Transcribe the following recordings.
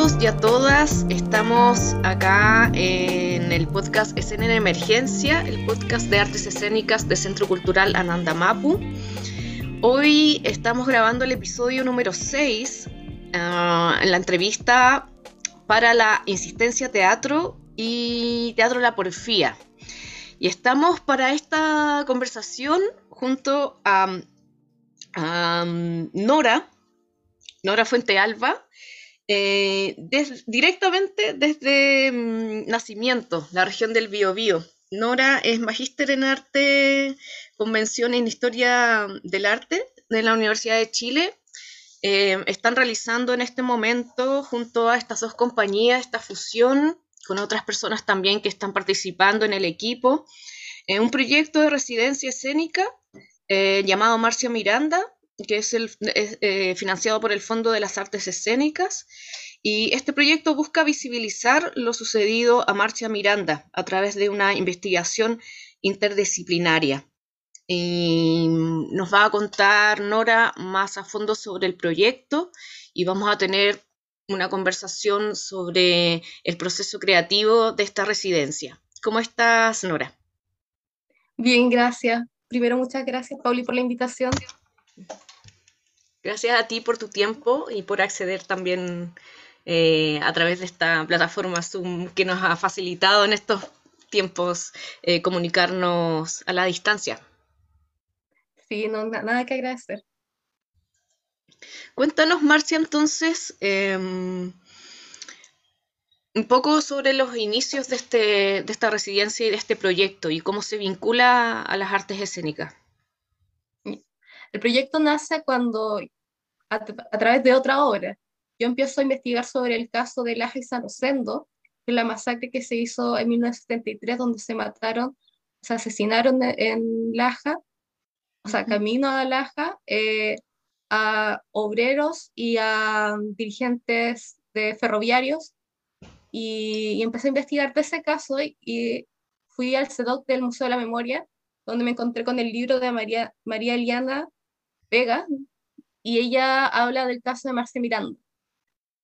Y a todas, estamos acá en el podcast Escena en Emergencia, el podcast de artes escénicas de Centro Cultural Ananda Mapu. Hoy estamos grabando el episodio número 6, ah, en la entrevista para la Insistencia Teatro y Teatro La Porfía. Y estamos para esta conversación junto a, a Nora, Nora Fuente Alba, eh, directamente desde mm, nacimiento, la región del Biobío. Nora es magíster en arte, convención en historia del arte de la Universidad de Chile. Eh, están realizando en este momento, junto a estas dos compañías, esta fusión con otras personas también que están participando en el equipo, en un proyecto de residencia escénica eh, llamado Marcia Miranda, que es, el, eh, financiado por el Fondo de las Artes Escénicas. Y este proyecto busca visibilizar lo sucedido a Marcia Miranda a través de una investigación interdisciplinaria. Y nos va a contar Nora más a fondo sobre el proyecto y vamos a tener una conversación sobre el proceso creativo de esta residencia. ¿Cómo estás, Nora? Bien, gracias. Primero, muchas gracias, Pauli, por la invitación. Gracias a ti por tu tiempo y por acceder también eh, a través de esta plataforma Zoom que nos ha facilitado en estos tiempos eh, comunicarnos a la distancia. Sí, no, nada que agradecer. Cuéntanos, Marcia, entonces, em, un poco sobre los inicios de, este, de esta residencia y de este proyecto y cómo se vincula a las artes escénicas. El proyecto nace cuando, a, través de otra obra, yo empiezo a investigar sobre el caso de Laja y San Rosendo, que es la masacre que se hizo en 1973, donde se mataron, se asesinaron en, Laja, o sea, camino a Laja, eh, a obreros y a dirigentes de ferroviarios. Y, empecé a investigar de ese caso y, fui al CEDOC del Museo de la Memoria, donde me encontré con el libro de María, María Eliana Vega, y ella habla del caso de Marce Miranda,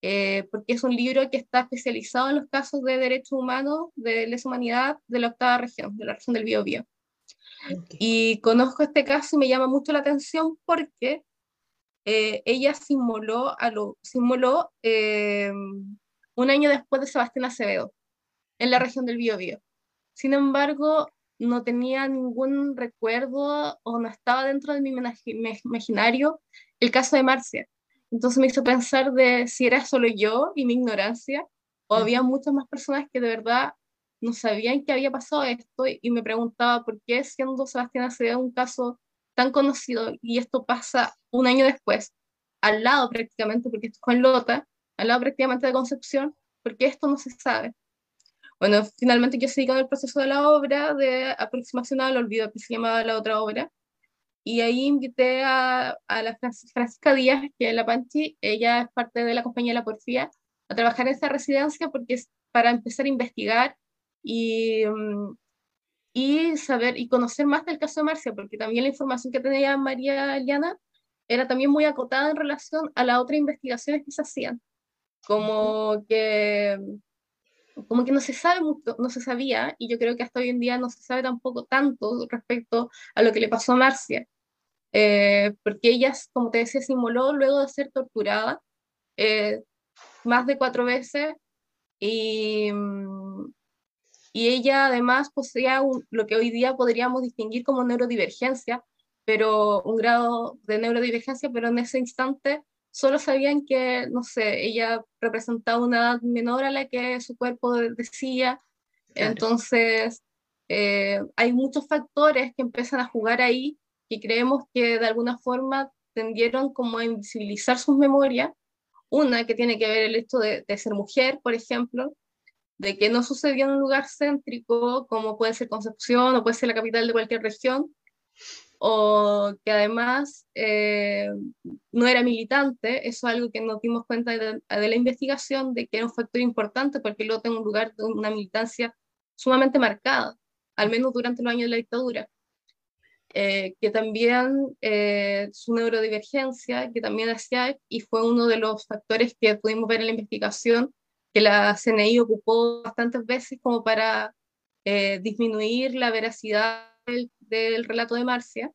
eh, porque es un libro que está especializado en los casos de derechos humanos, de lesa humanidad de la octava región, de la región del Biobío. Y conozco este caso y me llama mucho la atención porque eh, ella simuló, a lo, simuló eh, un año después de Sebastián Acevedo, en la región del Biobío. Sin embargo, no tenía ningún recuerdo o no estaba dentro de mi imaginario el caso de Marcia. Entonces me hizo pensar de si era solo yo y mi ignorancia o había muchas más personas que de verdad no sabían que había pasado esto y me preguntaba por qué siendo Sebastián Acevedo un caso tan conocido y esto pasa un año después, al lado prácticamente, porque esto fue en Lota, al lado prácticamente de Concepción, porque esto no se sabe. Bueno, finalmente yo seguí con el proceso de la obra de aproximación al olvido, que se llamaba la otra obra, y ahí invité a, a la Francisca Díaz, que es la Panchi, ella es parte de la compañía de la Porfía, a trabajar en esta residencia porque es para empezar a investigar y, mm, y saber y conocer más del caso de Marcia, porque también la información que tenía María Eliana era también muy acotada en relación a las otras investigaciones que se hacían, como que como que no se sabe mucho, no se sabía, y yo creo que hasta hoy en día no se sabe tampoco tanto respecto a lo que le pasó a Marcia, eh, porque ella, como te decía, se inmoló luego de ser torturada eh, más de cuatro veces, y, y ella además poseía lo que hoy día podríamos distinguir como neurodivergencia, pero un grado de neurodivergencia, pero en ese instante solo sabían que, no sé, ella representaba una edad menor a la que su cuerpo decía. Entonces, eh, hay muchos factores que empiezan a jugar ahí y creemos que de alguna forma tendieron como a invisibilizar sus memorias. Una que tiene que ver el hecho de, de ser mujer, por ejemplo, de que no sucedió en un lugar céntrico como puede ser Concepción o puede ser la capital de cualquier región, o que además eh, no era militante, eso es algo que nos dimos cuenta de, la investigación, de que era un factor importante porque luego tengo un lugar de una militancia sumamente marcada, al menos durante los años de la dictadura. eh, que también eh, su neurodivergencia, que también hacía, y fue uno de los factores que pudimos ver en la investigación, que la CNI ocupó bastantes veces como para eh, disminuir la veracidad del, relato de Marcia,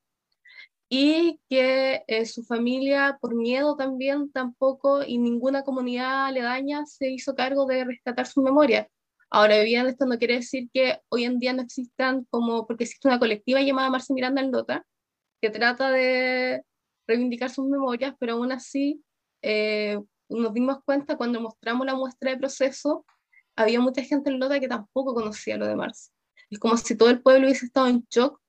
y que su familia, por miedo también, tampoco, y ninguna comunidad aledaña se hizo cargo de rescatar su memoria. Ahora bien, esto no quiere decir que hoy en día no existan como, porque existe una colectiva llamada Marcia Miranda Aldota, que trata de reivindicar sus memorias, pero aún así eh, nos dimos cuenta cuando mostramos la muestra de proceso, había mucha gente en Lota que tampoco conocía lo de Marcia. Es como si todo el pueblo hubiese estado en shock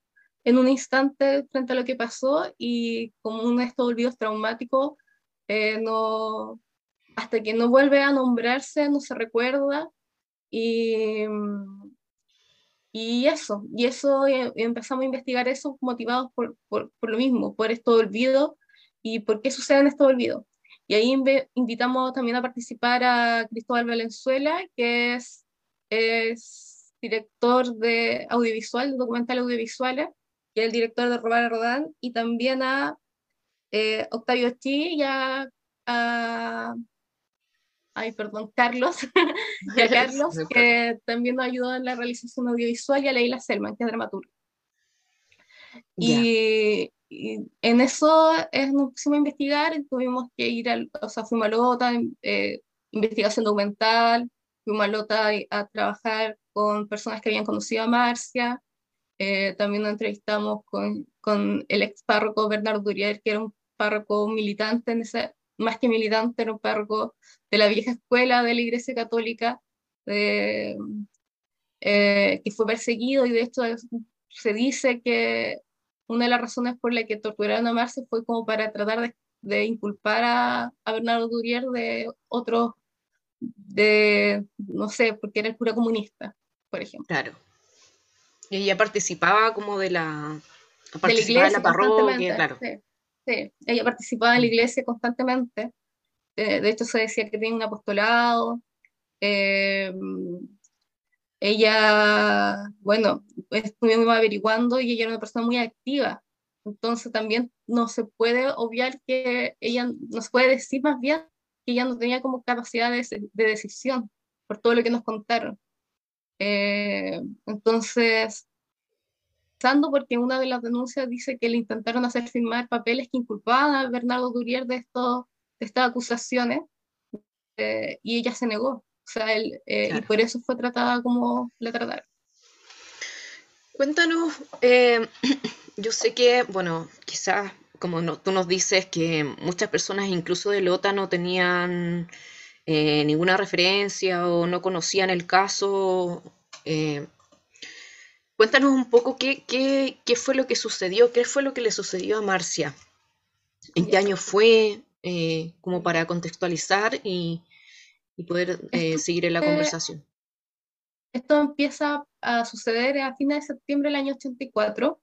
en un instante frente a lo que pasó y como uno de estos olvidos traumáticos, eh, no, hasta que no vuelve a nombrarse, no se recuerda y, y eso, y eso y empezamos a investigar eso motivados por, por, por, lo mismo, por estos olvidos y por qué suceden estos olvidos. Y ahí invitamos también a participar a Cristóbal Valenzuela, que es, es director de audiovisual, de documental audiovisuales, y el director de Robar a Rodán, y también a eh, Octavio Chi y a ay, perdón, Carlos, y a Carlos, que también nos ayudó en la realización audiovisual, y a Leila Selman, que es dramaturga. Y, en eso es, nos pusimos a investigar, tuvimos que ir, al, o sea, fuimos a Lota, eh, investigación documental, fuimos a Lota a, trabajar con personas que habían conocido a Marcia, eh, también nos entrevistamos con, con el ex párroco Bernardo Durier, que era un párroco militante en más que militante, era un párroco de la vieja escuela de la Iglesia Católica, eh, que fue perseguido y de hecho se dice que una de las razones por la que torturaron a Marce fue como para tratar de, inculpar a, Bernardo Durier de otro, de, no sé, porque era el cura comunista, por ejemplo. Claro. Y ella participaba como de la, de la iglesia, la parroquia, claro. Sí, ella participaba en la iglesia constantemente. Eh, de hecho, se decía que tenía un apostolado. Eh, ella, bueno, estuvimos averiguando y ella era una persona muy activa. Entonces también no se puede obviar que ella, no se puede decir más bien que ella no tenía como capacidad de, decisión por todo lo que nos contaron. Eh, entonces, porque una de las denuncias dice que le intentaron hacer firmar papeles que inculpaban a Bernardo Durier de, esto, de estas acusaciones eh, y ella se negó. O sea, él, eh, y por eso fue tratada como la trataron. Cuéntanos, eh, yo sé que, bueno, quizás como tú nos dices que muchas personas incluso de Lota no tenían ninguna referencia o no conocían el caso. Cuéntanos un poco qué, qué, qué, fue lo que sucedió, qué fue lo que le sucedió a Marcia, en qué año fue, eh, como para contextualizar y, y poder eh, seguir en la conversación. Esto empieza a suceder a fines de septiembre del año 84,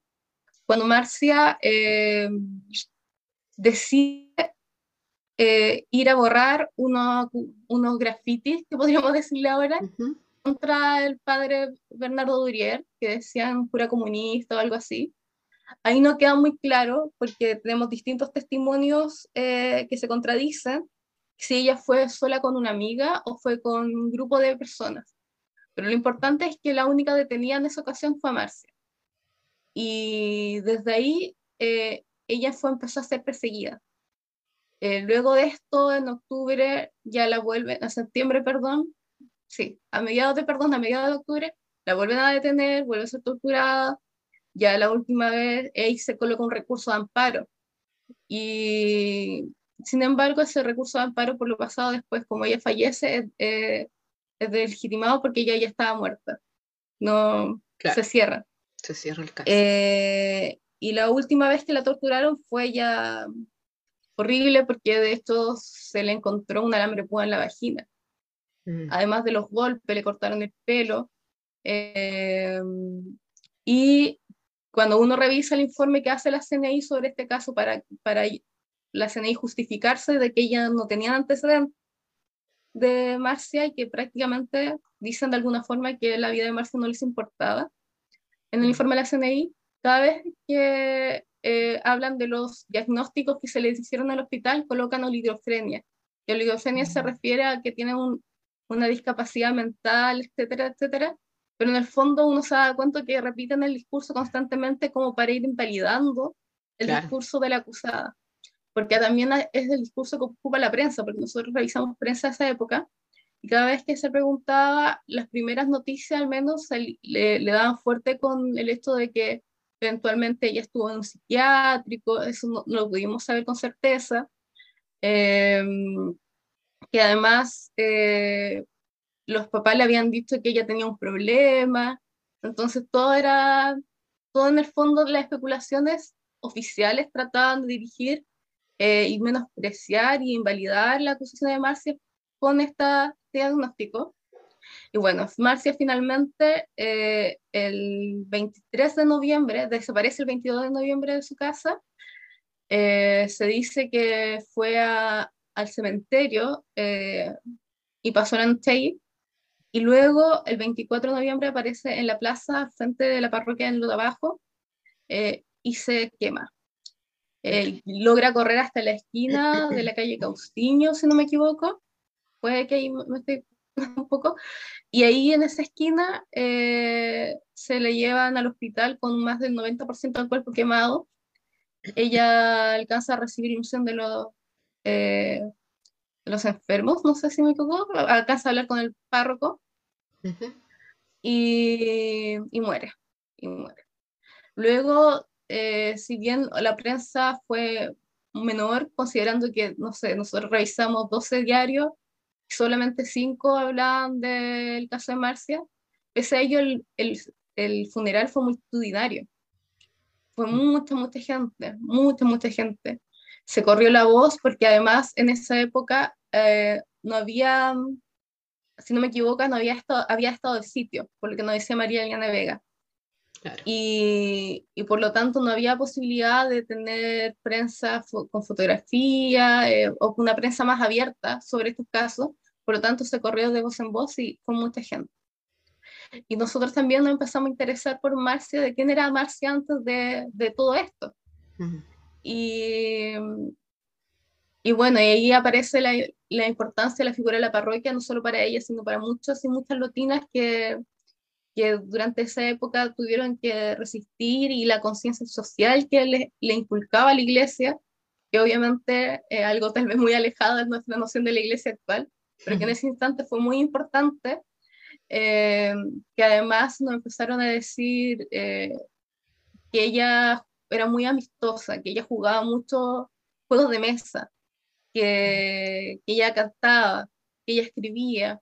cuando Marcia eh, ir a borrar unos, unos grafitis, que podríamos decirle ahora, contra el padre Bernardo Durier, que decían pura comunista o algo así. Ahí no queda muy claro porque tenemos distintos testimonios eh, que se contradicen si ella fue sola con una amiga o fue con un grupo de personas. Pero lo importante es que la única detenida en esa ocasión fue Marcia. Y desde ahí eh, ella fue, empezó a ser perseguida. Eh, luego de esto, en octubre, ya la vuelven, a septiembre, perdón, sí, a mediados de, perdón, a mediados de octubre, la vuelven a detener, vuelve a ser torturada, ya la última vez ella se coloca un recurso de amparo. Y sin embargo, ese recurso de amparo por lo pasado después, como ella fallece, es deslegitimado porque ella ya estaba muerta. No se cierra. Se cierra el caso. Eh, y la última vez que la torturaron fue ya horrible porque de hecho se le encontró un alambre púa en la vagina. Mm. Además de los golpes, le cortaron el pelo. Eh, y cuando uno revisa el informe que hace la CNI sobre este caso para, para la CNI justificarse de que ella no tenía antecedentes de Marcia y que prácticamente dicen de alguna forma que la vida de Marcia no les importaba, en el mm. informe de la CNI cada vez que eh, hablan de los diagnósticos que se les hicieron al hospital, colocan oligofrenia. Y oligofrenia se refiere a que tienen una discapacidad mental, etcétera, etcétera, pero en el fondo uno se da cuenta que repiten el discurso constantemente como para ir invalidando el discurso de la acusada, porque también es el discurso que ocupa la prensa, porque nosotros revisamos prensa de esa época, y cada vez que se preguntaba, las primeras noticias al menos le, le daban fuerte con el hecho de que eventualmente ella estuvo en un psiquiátrico, eso no, lo pudimos saber con certeza, em, que además eh, los papás le habían dicho que ella tenía un problema, entonces todo era, todo en el fondo las especulaciones oficiales trataban de dirigir eh, y menospreciar y invalidar la acusación de Marcia con este diagnóstico. Y bueno, Marcia finalmente eh, el 23 de noviembre, desaparece el 22 de noviembre de su casa. Eh, se dice que fue a, al cementerio eh, y pasó en Antey. Y luego, el 24 de noviembre, aparece en la plaza frente de la parroquia en Lo Abajo y se quema. logra correr hasta la esquina de la calle Caustiño, si no me equivoco. Puede que ahí me estoy un poco, y ahí en esa esquina eh, se le llevan al hospital con más del 90% del cuerpo quemado. Ella alcanza a recibir ilusión de los, eh, los enfermos, no sé si me equivoco, alcanza a hablar con el párroco y, y, muere, y muere. Luego, eh, si bien la prensa fue menor, considerando que, no sé, nosotros revisamos 12 diarios, solamente cinco hablaban del caso de Marcia, pese a ello el, el, el funeral fue multitudinario. Fue mm. mucha, mucha gente, mucha, mucha gente. Se corrió la voz porque además en esa época eh, no había, si no me equivoco, no había estado, había estado de sitio, por lo que nos decía María Eliana Vega. Y, y, por lo tanto no había posibilidad de tener prensa con fotografía eh, o una prensa más abierta sobre estos casos, por lo tanto, se corrió de voz en voz y con mucha gente. Y nosotros también nos empezamos a interesar por Marcia, de quién era Marcia antes de, de todo esto. y, y, bueno, y ahí aparece la, la, importancia de la figura de la parroquia, no solo para ella, sino para muchos y muchas lotinas que, que durante esa época tuvieron que resistir y la conciencia social que le, le, inculcaba a la iglesia, que obviamente es algo tal vez muy alejado de nuestra noción de la iglesia actual, pero que en ese instante fue muy importante, eh, que además nos empezaron a decir eh, que ella era muy amistosa, que ella jugaba muchos juegos de mesa, que, que ella cantaba, que ella escribía,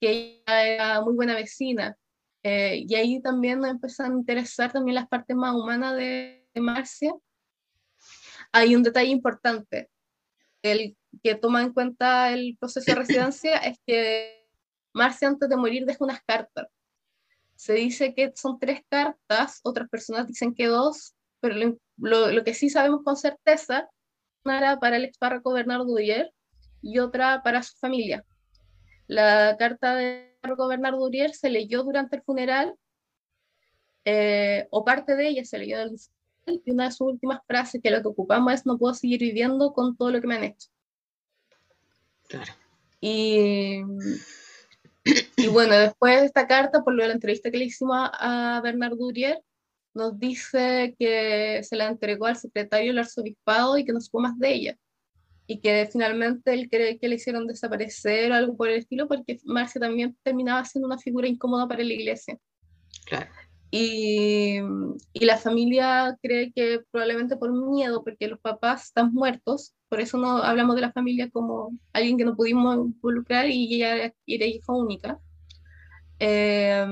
que ella era muy buena vecina. Eh, y ahí también nos empezaron a interesar también las partes más humanas de, de Marcia. Hay un detalle importante, el que toma en cuenta el proceso de residencia es que Marcia antes de morir deja unas cartas. Se dice que son tres cartas, otras personas dicen que dos, pero lo, lo, que sí sabemos con certeza, una era para el ex párroco Bernardo Durier y otra para su familia. La carta de párroco Bernardo Durier se leyó durante el funeral, eh, o parte de ella se leyó del y una de sus últimas frases que lo que ocupamos es no puedo seguir viviendo con todo lo que me han hecho. Y, y bueno, después de esta carta, por lo de la entrevista que le hicimos a, a Bernard Durier, nos dice que se la entregó al secretario del arzobispado y que no supo más de ella. Y que finalmente él cree que le hicieron desaparecer o algo por el estilo, porque Marcia también terminaba siendo una figura incómoda para la iglesia. Claro. Y, y, la familia cree que probablemente por miedo, porque los papás están muertos, por eso no hablamos de la familia como alguien que no pudimos involucrar y ella era, hija única. Eh,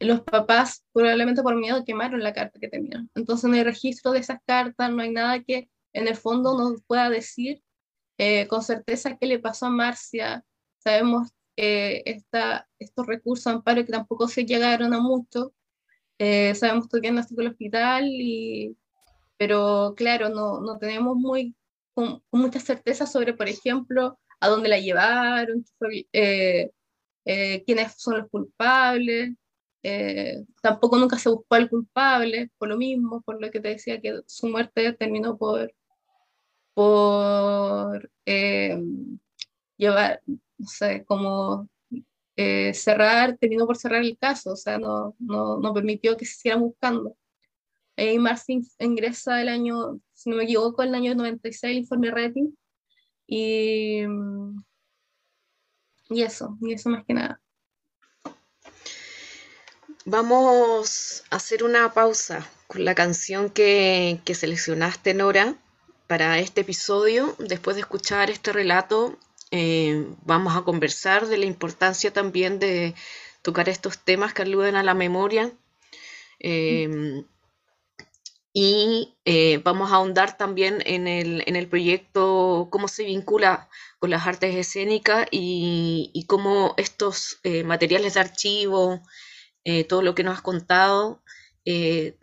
los papás probablemente por miedo quemaron la carta que tenían. Entonces no hay registro de esas cartas, no hay nada que en el fondo nos pueda decir eh, con certeza qué le pasó a Marcia. Sabemos que esta, estos recursos de amparo que tampoco se llegaron a mucho. Eh, sabemos que en el hospital y pero claro, no, no tenemos muy, con, mucha certeza sobre, por ejemplo, a dónde la llevaron, eh, eh, quiénes son los culpables. Eh, tampoco nunca se buscó al culpable, por lo mismo, por lo que te decía que su muerte terminó por, por llevar, no sé, como cerrar, terminó por cerrar el caso, o sea, no, no, no permitió que se siguiera buscando. Y Marcin ingresa el año, si no me equivoco, el año 96, el informe rating, y, y eso, y eso más que nada. Vamos a hacer una pausa con la canción que, que seleccionaste, Nora, para este episodio. Después de escuchar este relato, eh, vamos a conversar de la importancia también de tocar estos temas que aluden a la memoria. Em, y eh, vamos a ahondar también en el, proyecto, cómo se vincula con las artes escénicas y, cómo estos eh, materiales de archivo, todo lo que nos has contado,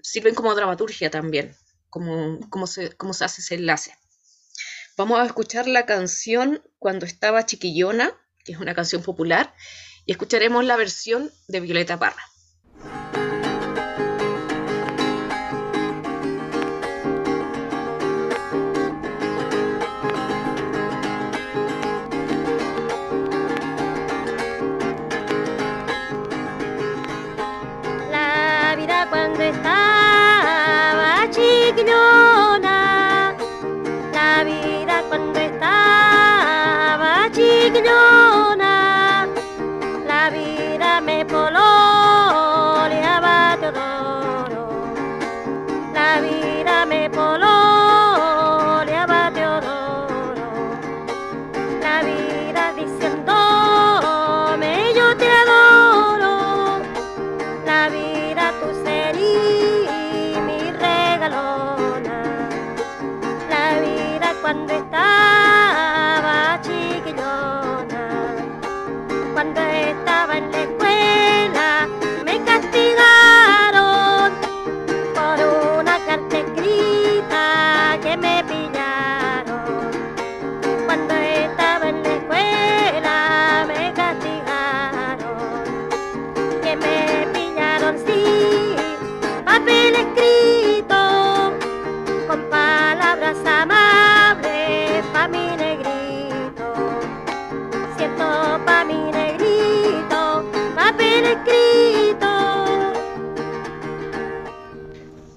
sirven como dramaturgia también, cómo, cómo, se, cómo se hace ese enlace. Vamos a escuchar la canción Cuando estaba chiquillona, que es una canción popular, y escucharemos la versión de Violeta Parra.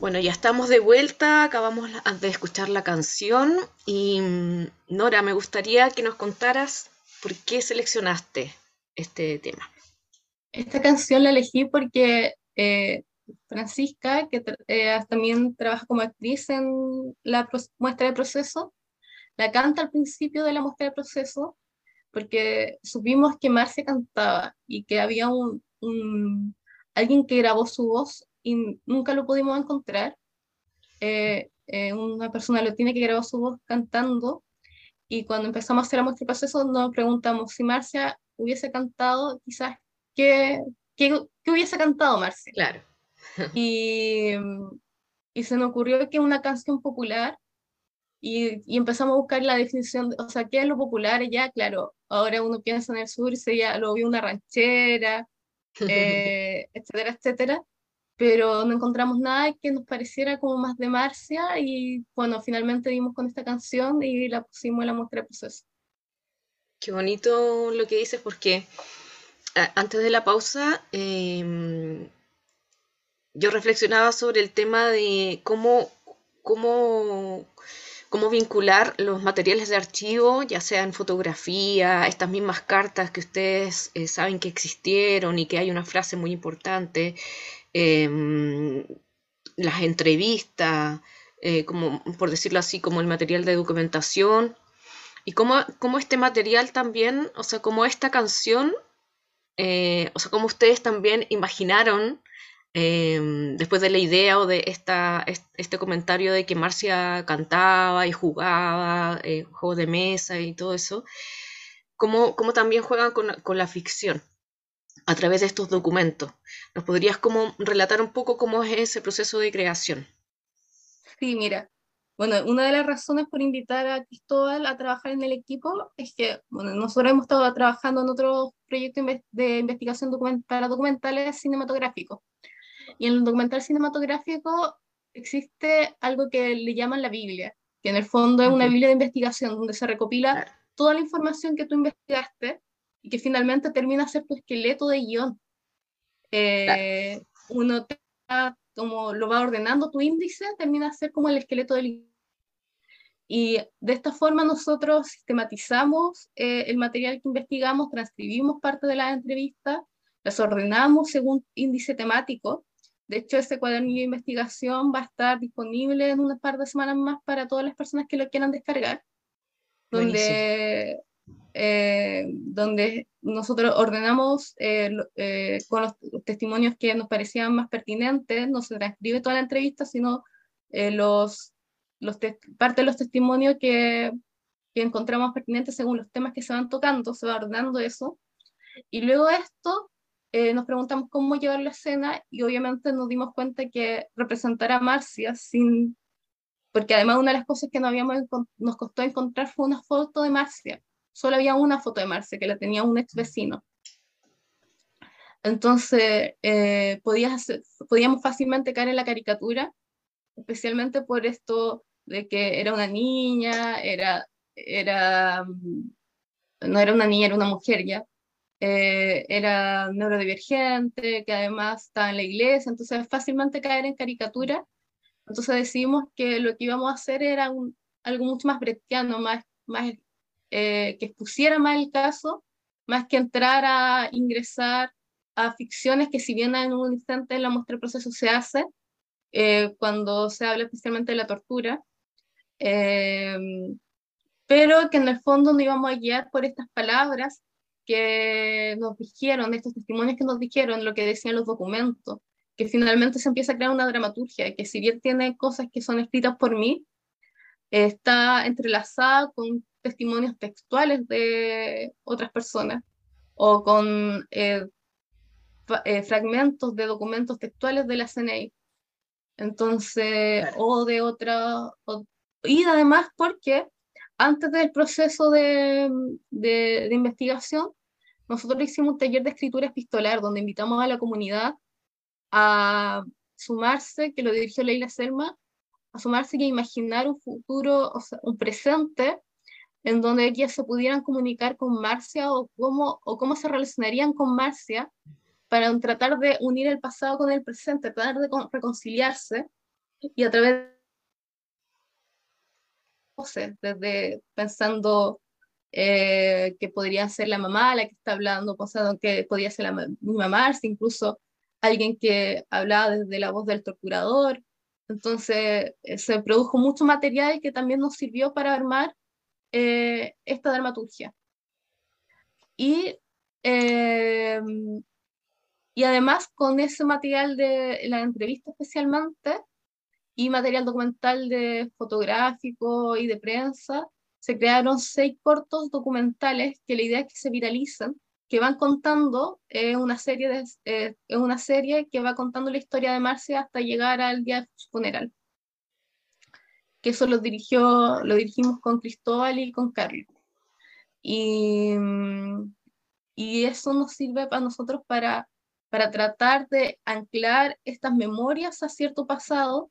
Bueno, ya estamos de vuelta, acabamos de escuchar la canción y mm, Nora, me gustaría que nos contaras por qué seleccionaste este tema. Esta canción la elegí porque eh, Francisca, que eh, también trabaja como actriz en la muestra de proceso, la canta al principio de la muestra de proceso, porque supimos que Marcia cantaba y que había un, un- alguien que grabó su voz y nunca lo pudimos encontrar. Eh, eh, una persona latina que grabó su voz cantando y cuando empezamos a hacer de proceso nos preguntamos si Marcia hubiese cantado, quizás, ¿qué, qué, qué hubiese cantado Marcia? Claro. Y, y se nos ocurrió que una canción popular y, y empezamos a buscar la definición, de- o sea, ¿qué es lo popular? Ya, claro, ahora uno piensa en el sur y sería lo vio una ranchera, eh, etcétera, etcétera, pero no encontramos nada que nos pareciera como más de Marcia y bueno, finalmente dimos con esta canción y la pusimos en la muestra de proceso. Qué bonito lo que dices porque antes de la pausa em, yo reflexionaba sobre el tema de cómo, cómo, cómo vincular los materiales de archivo, ya sea en fotografía, estas mismas cartas que ustedes eh, saben que existieron y que hay una frase muy importante, em, las entrevistas, eh, como por decirlo así, como el material de documentación, y cómo, cómo este material también, o sea, como esta canción, eh, o sea, como ustedes también imaginaron em, después de la idea o de esta, est- este comentario de que Marcia cantaba y jugaba, eh, juegos de mesa y todo eso, cómo, cómo también juegan con, con la ficción a través de estos documentos. ¿Nos podrías como relatar un poco cómo es ese proceso de creación? Sí, mira, bueno, una de las razones por invitar a Cristóbal a trabajar en el equipo es que, bueno, nosotros hemos estado trabajando en otros proyecto de investigación para documentales cinematográficos. Y en el documental cinematográfico existe algo que le llaman la Biblia, que en el fondo es una Biblia de investigación donde se recopila toda la información que tú investigaste y que finalmente termina a ser tu esqueleto de guion. Eh, uno como lo va ordenando tu índice, termina a ser como el esqueleto del y de esta forma nosotros sistematizamos eh, el material que investigamos, transcribimos parte de las entrevistas, las ordenamos según índice temático. De hecho, ese cuaderno de investigación va a estar disponible en unas par de semanas más para todas las personas que lo quieran descargar, donde, eh, donde nosotros ordenamos eh, con los testimonios que nos parecían más pertinentes, no se transcribe toda la entrevista, sino los los parte de los testimonios que, que, encontramos pertinentes según los temas que se van tocando, se va ordenando eso. Y luego esto, eh, nos preguntamos cómo llevar la escena y obviamente nos dimos cuenta que representar a Marcia sin... Porque además una de las cosas que no habíamos, nos costó encontrar fue una foto de Marcia. Solo había una foto de Marcia que la tenía un ex vecino. Entonces, eh, podíamos fácilmente caer en la caricatura, especialmente por esto de que era una niña, era, era, mm, no era una niña, era una mujer ya, eh, era neurodivergente, que además estaba en la iglesia, entonces fácilmente caer en caricatura. Entonces decidimos que lo que íbamos a hacer era algo mucho más brechtiano, más, más eh, que expusiera más el caso, más que entrar a ingresar a ficciones que si bien en un instante en la muestra del proceso se hace, eh, cuando se habla especialmente de la tortura, Em, pero que en el fondo nos íbamos a guiar por estas palabras que nos dijeron, estos testimonios que nos dijeron, lo que decían los documentos, que finalmente se empieza a crear una dramaturgia, que si bien tiene cosas que son escritas por mí, está entrelazada con testimonios textuales de otras personas o con eh, eh, fragmentos de documentos textuales de la CNI. Entonces, o de otra, y además porque antes del proceso de, de, investigación, nosotros hicimos un taller de escritura epistolar donde invitamos a la comunidad a sumarse, que lo dirigió Leila Selma, a sumarse y a imaginar un futuro, o sea, un presente en donde ellas se pudieran comunicar con Marcia o cómo, o cómo se relacionarían con Marcia para tratar de unir el pasado con el presente, tratar de reconciliarse y a través desde pensando eh, que podría ser la mamá la que está hablando, pensando que podría ser la, mi mamá, incluso alguien que hablaba desde la voz del torturador. Entonces eh, se produjo mucho material que también nos sirvió para armar eh, esta dramaturgia. Y, y además con ese material de la entrevista especialmente, y material documental de fotográfico y de prensa, se crearon seis cortos documentales que la idea es que se viralizan, que van contando eh, una, serie de, eh, una serie que va contando la historia de Marcia hasta llegar al día de su funeral. Que eso lo, dirigió, lo dirigimos con Cristóbal y con Carlos. Y, y eso nos sirve para nosotros para, para tratar de anclar estas memorias a cierto pasado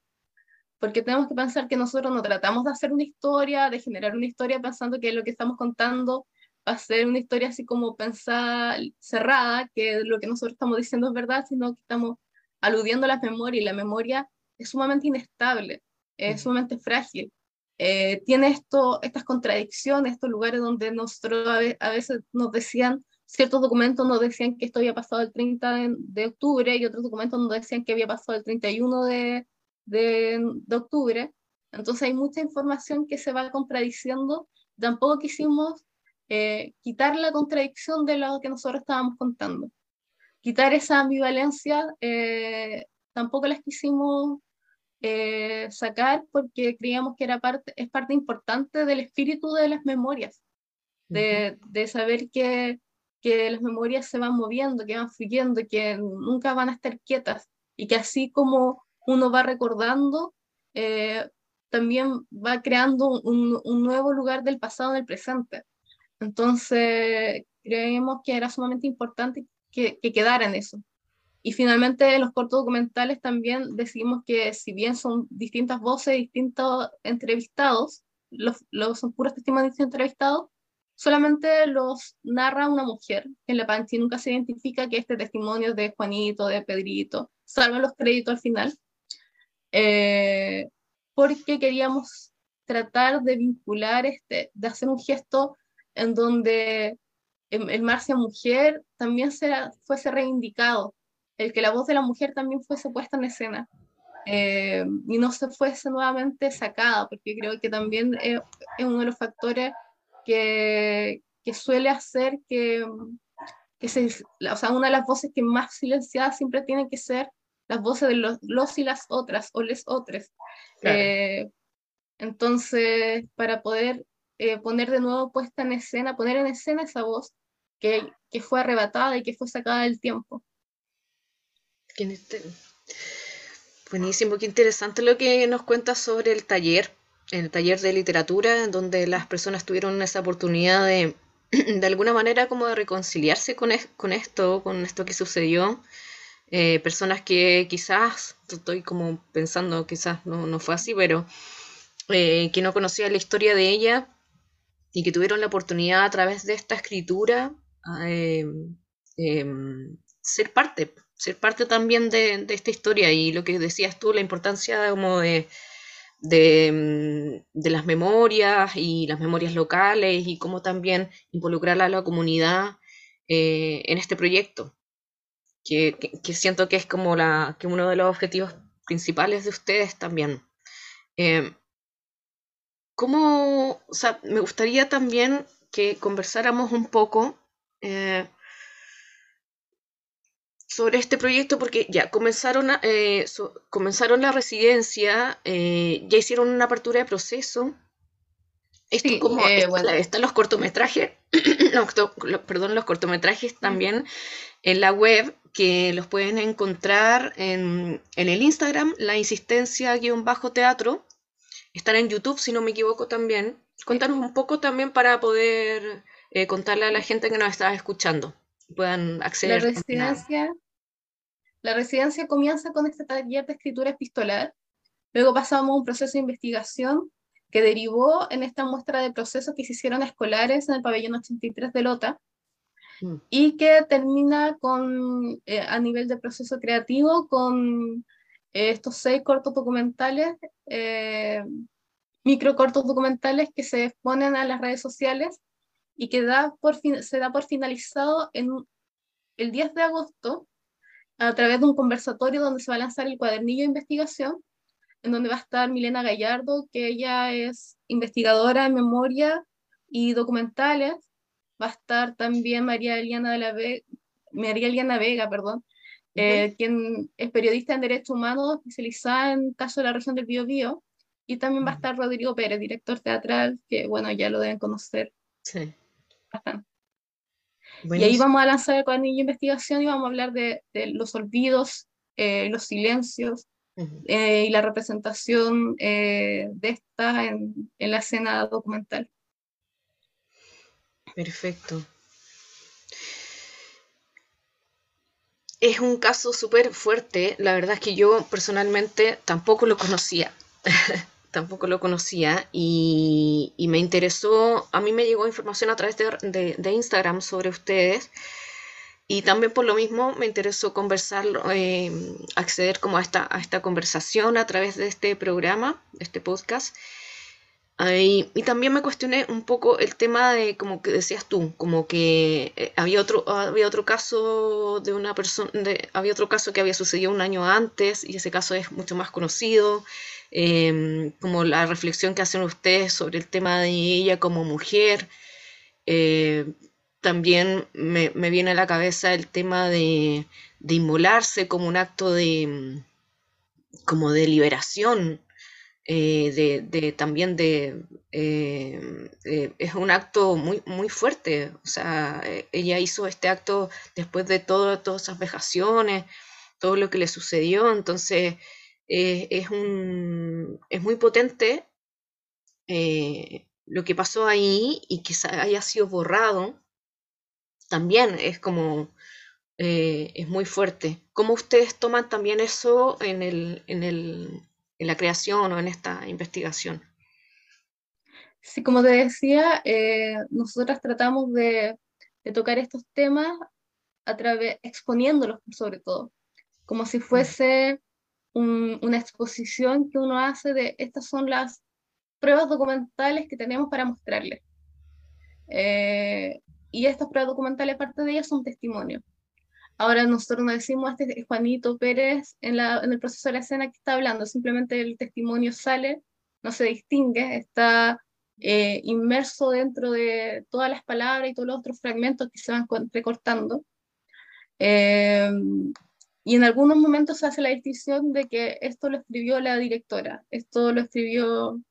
porque tenemos que pensar que nosotros no tratamos de hacer una historia, de generar una historia pensando que lo que estamos contando va a ser una historia así como pensada, cerrada, que lo que nosotros estamos diciendo es verdad, sino que estamos aludiendo a la memoria y la memoria es sumamente inestable, es sumamente frágil. Eh, tiene esto, estas contradicciones, estos lugares donde nosotros a, veces nos decían, ciertos documentos nos decían que esto había pasado el 30 de, de octubre y otros documentos nos decían que había pasado el 31 de, de, octubre. Entonces hay mucha información que se va contradiciendo. Tampoco quisimos eh, quitar la contradicción de lo que nosotros estábamos contando. Quitar esa ambivalencia eh, tampoco las quisimos eh, sacar porque creíamos que era parte, es parte importante del espíritu de las memorias, de, de saber que, que las memorias se van moviendo, que van fluyendo, que nunca van a estar quietas y que así como uno va recordando, eh, también va creando un, nuevo lugar del pasado en el presente. Entonces, creemos que era sumamente importante que, que quedara en eso. Y finalmente en los cortos documentales también decimos que si bien son distintas voces, distintos entrevistados, los, los son puros testimonios entrevistados, solamente los narra una mujer. En la Panchi nunca se identifica que este testimonio es de Juanito, de Pedrito, salvo los créditos al final. Eh, porque queríamos tratar de vincular, este, de hacer un gesto en donde el, Marcia mujer también será, fuese reivindicado, el que la voz de la mujer también fuese puesta en escena. Eh, y no se fuese nuevamente sacada, porque creo que también es, uno de los factores que, que suele hacer que, que se, o sea, una de las voces que más silenciadas siempre tienen que ser las voces de los, los y las otras, o les otras. Eh, entonces, para poder eh, poner de nuevo puesta en escena, poner en escena esa voz que, que fue arrebatada y que fue sacada del tiempo. Buenísimo, qué interesante lo que nos cuentas sobre el taller, el taller de literatura, en donde las personas tuvieron esa oportunidad de, de alguna manera, como de reconciliarse con, con esto, con esto que sucedió. Eh, personas que quizás, estoy como pensando, quizás no, no fue así, pero eh, que no conocían la historia de ella y que tuvieron la oportunidad a través de esta escritura eh, em, ser parte, ser parte también de, esta historia y lo que decías tú, la importancia como de, mm, de, las memorias y las memorias locales y cómo también involucrar a la comunidad eh, en este proyecto, que, siento que es como la, que uno de los objetivos principales de ustedes también. Eh, ¿Cómo, me gustaría también que conversáramos un poco eh, sobre este proyecto porque ya comenzaron, eh, comenzaron la residencia, eh, ya hicieron una apertura de proceso. Esto como eh, están los cortometrajes, perdón, los cortometrajes también en la web que los pueden encontrar en, en el Instagram, la insistencia-teatro. Están en YouTube, si no me equivoco también. Cuéntanos un poco también para poder contarle a la gente que nos está escuchando puedan acceder. La residencia, la residencia comienza con este taller de escritura epistolar, luego pasamos a un proceso de investigación que derivó en esta muestra de procesos que se hicieron escolares en el pabellón 83 de Lota, mm. y que termina con, eh, a nivel de proceso creativo con eh, estos seis cortos documentales, eh, micro cortos documentales que se exponen a las redes sociales y que da por se da por finalizado en el 10 de agosto a través de un conversatorio donde se va a lanzar el cuadernillo de investigación, en donde va a estar Milena Gallardo, que ella es investigadora en memoria y documentales. Va a estar también María Eliana, de la María Eliana Vega, perdón, eh, quien es periodista en Derechos Humanos, especializada en casos de la región del Biobío. Y también va a estar Rodrigo Pérez, director teatral, que bueno, ya lo deben conocer. Sí. Y ahí vamos a lanzar el cuadernillo de investigación y vamos a hablar de, los olvidos, eh, los silencios eh, y la representación eh, de estas en, en, la escena documental. Perfecto. Es un caso súper fuerte. La verdad es que yo personalmente tampoco lo conocía. tampoco lo conocía y, me interesó, a mí me llegó información a través de, Instagram sobre ustedes y también por lo mismo me interesó conversar, eh, acceder como a esta, a esta conversación a través de este programa, de este podcast. Y, también me cuestioné un poco el tema de, como que decías tú, como que eh, había, otro, había otro caso de una persona, había otro caso que había sucedido un año antes y ese caso es mucho más conocido. Em, como la reflexión que hacen ustedes sobre el tema de ella como mujer. Eh, también me, viene a la cabeza el tema de, inmolarse como un acto de, como de liberación, eh, de, también de, eh, es un acto muy, muy fuerte, o sea, ella hizo este acto después de todo, todas esas vejaciones, todo lo que le sucedió, entonces eh, es, un, es muy potente eh, lo que pasó ahí y que haya sido borrado también es como, eh, es muy fuerte. ¿Cómo ustedes toman también eso en, el, en, el, en la creación o en esta investigación? Sí, como te decía, eh, nosotras tratamos de, de, tocar estos temas a través, exponiéndolos sobre todo, como si mm. fuese un, una exposición que uno hace de estas son las pruebas documentales que tenemos para mostrarles. Eh, y estas pruebas documentales, parte de ellas, son testimonios. Ahora nosotros no decimos, este es Juanito Pérez en, la, en el proceso de la escena que está hablando, simplemente el testimonio sale, no se distingue, está eh, inmerso dentro de todas las palabras y todos los otros fragmentos que se van recortando. Eh, y en algunos momentos se hace la distinción de que esto lo escribió la directora, esto lo escribió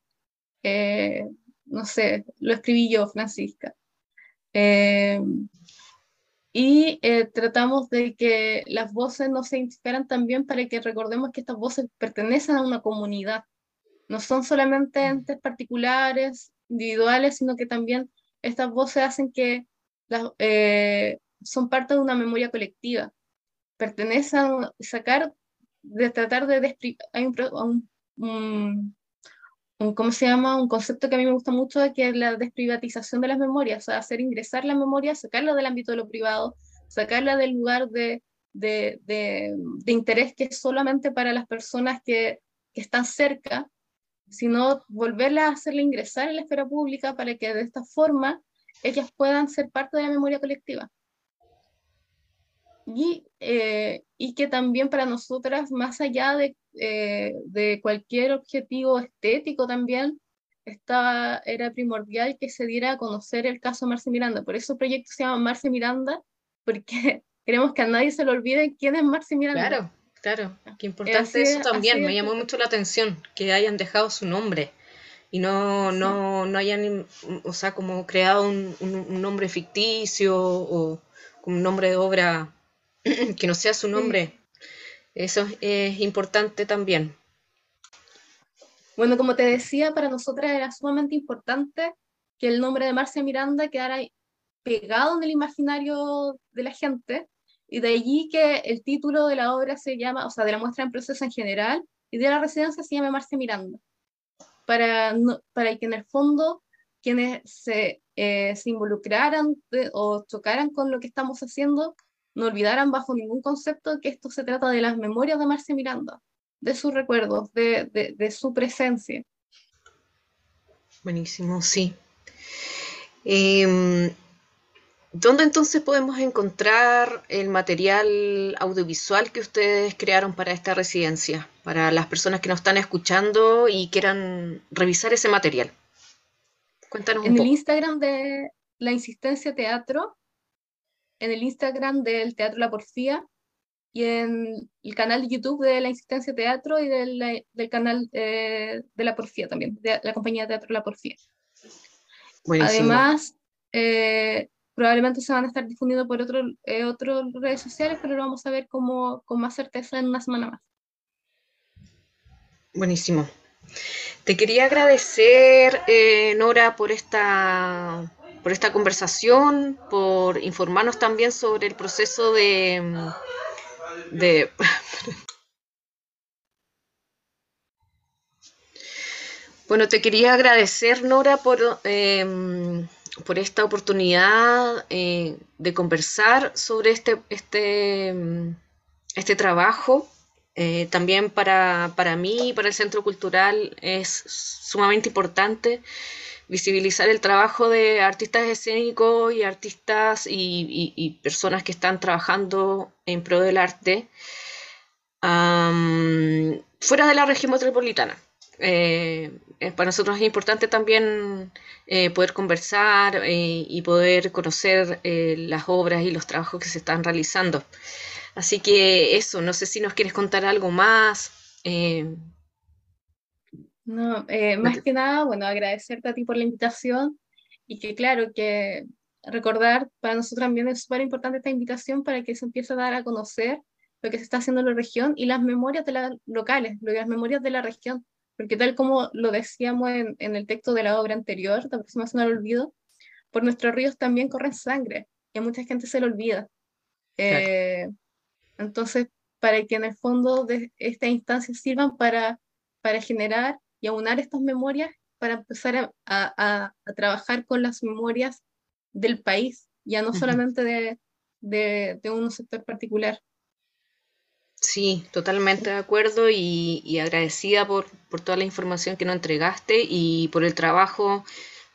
eh, no sé, lo escribí yo, Francisca. Eh, y eh, tratamos de que las voces no se identificaran también para que recordemos que estas voces pertenecen a una comunidad. No son solamente entes particulares, individuales, sino que también estas voces hacen que las, son parte de una memoria colectiva. Pertenecen a sacar, de tratar de... Hay un, un, ¿cómo se llama? Un concepto que a mí me gusta mucho, que es la desprivatización de las memorias, o sea, hacer ingresar la memoria, sacarla del ámbito de lo privado, sacarla del lugar de, de, de, de interés que es solamente para las personas que, que, están cerca, sino volverla a hacerla ingresar en la esfera pública para que de esta forma ellas puedan ser parte de la memoria colectiva. Y, eh, y que también para nosotras, más allá de eh, de cualquier objetivo estético también, estaba, era primordial que se diera a conocer el caso Marce Miranda. Por eso el proyecto se llama Marce Miranda, porque queremos que a nadie se le olvide quién es Marce Miranda. Claro, claro. Qué importante eso también. Me llamó mucho la atención que hayan dejado su nombre y no, no, no hayan, o sea, como creado un, un, nombre ficticio o un nombre de obra que no sea su nombre. Eso es importante también. Bueno, como te decía, para nosotras era sumamente importante que el nombre de Marcia Miranda quedara pegado en el imaginario de la gente, y de allí que el título de la obra se llama, o sea, de la muestra en proceso en general, y de la residencia se llama Marcia Miranda, para, para que en el fondo quienes se, eh, se involucraran o chocaran con lo que estamos haciendo no olvidaran bajo ningún concepto que esto se trata de las memorias de Marcia Miranda, de sus recuerdos, de, de, de su presencia. Buenísimo, sí. Eh, ¿Dónde entonces podemos encontrar el material audiovisual que ustedes crearon para esta residencia? Para las personas que nos están escuchando y quieran revisar ese material. Cuéntanos un en el Instagram de La Insistencia Teatro en el Instagram del Teatro La Porfía y en el canal de YouTube de la Insistencia Teatro y del, del canal eh, de La Porfía también, de la compañía de Teatro La Porfía. Además, eh, probablemente se van a estar difundiendo por otras eh, otras redes sociales, pero lo vamos a ver como, con más certeza en una semana más. Buenísimo. Te quería agradecer, Nora, por esta por esta conversación, por informarnos también sobre el proceso de... de bueno, te quería agradecer, Nora, por, eh, por esta oportunidad eh, de conversar sobre este, este, este trabajo. Eh, también para, para mí y para el Centro Cultural es sumamente importante visibilizar el trabajo de artistas escénicos y artistas y, personas que están trabajando en pro del arte fuera de la región metropolitana. Eh, para nosotros es importante también eh, poder conversar eh, y poder conocer las obras y los trabajos que se están realizando. Así que eso, no sé si nos quieres contar algo más. No, eh, más que nada, bueno, agradecerte a ti por la invitación y que claro, que recordar para nosotros también es súper importante esta invitación para que se empiece a dar a conocer lo que se está haciendo en la región y las memorias de las locales, las memorias de la región, porque tal como lo decíamos en, en el texto de la obra anterior, la aproximación al olvido, por nuestros ríos también corren sangre, y a mucha gente se le olvida. Eh, entonces, para que en el fondo de estas instancias sirvan para, para generar y aunar estas memorias, para empezar a, a, a trabajar con las memorias del país, ya no solamente de, de, de un sector particular. Sí, totalmente de acuerdo y, y agradecida por, por, toda la información que nos entregaste y por el trabajo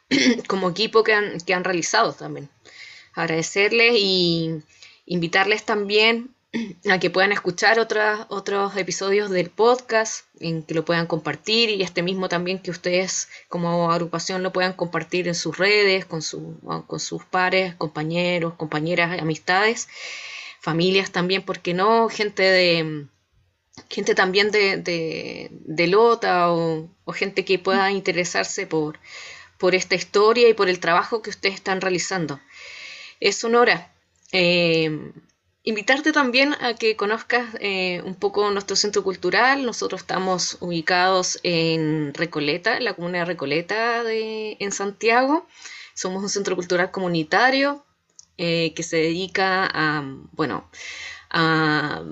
como equipo que han, que han realizado también. Agradecerles y invitarles también a que puedan escuchar otras, otros episodios del podcast, en que lo puedan compartir y este mismo también que ustedes como agrupación lo puedan compartir en sus redes, con, su, con sus pares, compañeros, compañeras, amistades, familias también, porque no? Gente de gente también de, de, Lota o, gente que pueda interesarse por, por esta historia y por el trabajo que ustedes están realizando. Es honora. Eh, invitarte también a que conozcas eh, un poco nuestro centro cultural. Nosotros estamos ubicados en Recoleta, en la comuna de Recoleta de, en Santiago. Somos un centro cultural comunitario eh, que se dedica a, bueno, a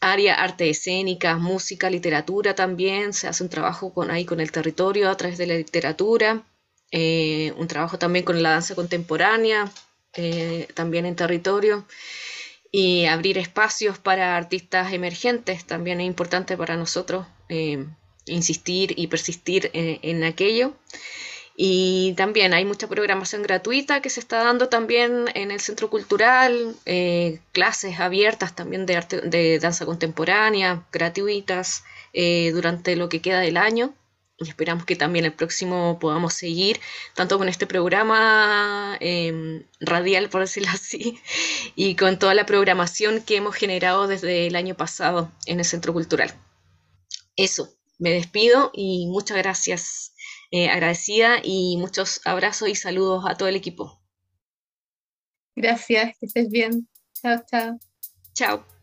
área arte escénica, música, literatura también. Se hace un trabajo con, ahí con el territorio a través de la literatura. Eh, un trabajo también con la danza contemporánea, también en territorio y abrir espacios para artistas emergentes también es importante para nosotros eh, insistir y persistir en, en, aquello. Y también hay mucha programación gratuita que se está dando también en el centro cultural, eh, clases abiertas también de, arte, de danza contemporánea, gratuitas, eh, durante lo que queda del año y esperamos que también el próximo podamos seguir tanto con este programa eh, radial, por decirlo así, y con toda la programación que hemos generado desde el año pasado en el Centro Cultural. Eso, me despido y muchas gracias, eh, agradecida y muchos abrazos y saludos a todo el equipo. Gracias, que estés bien. Chao, chao. Chao.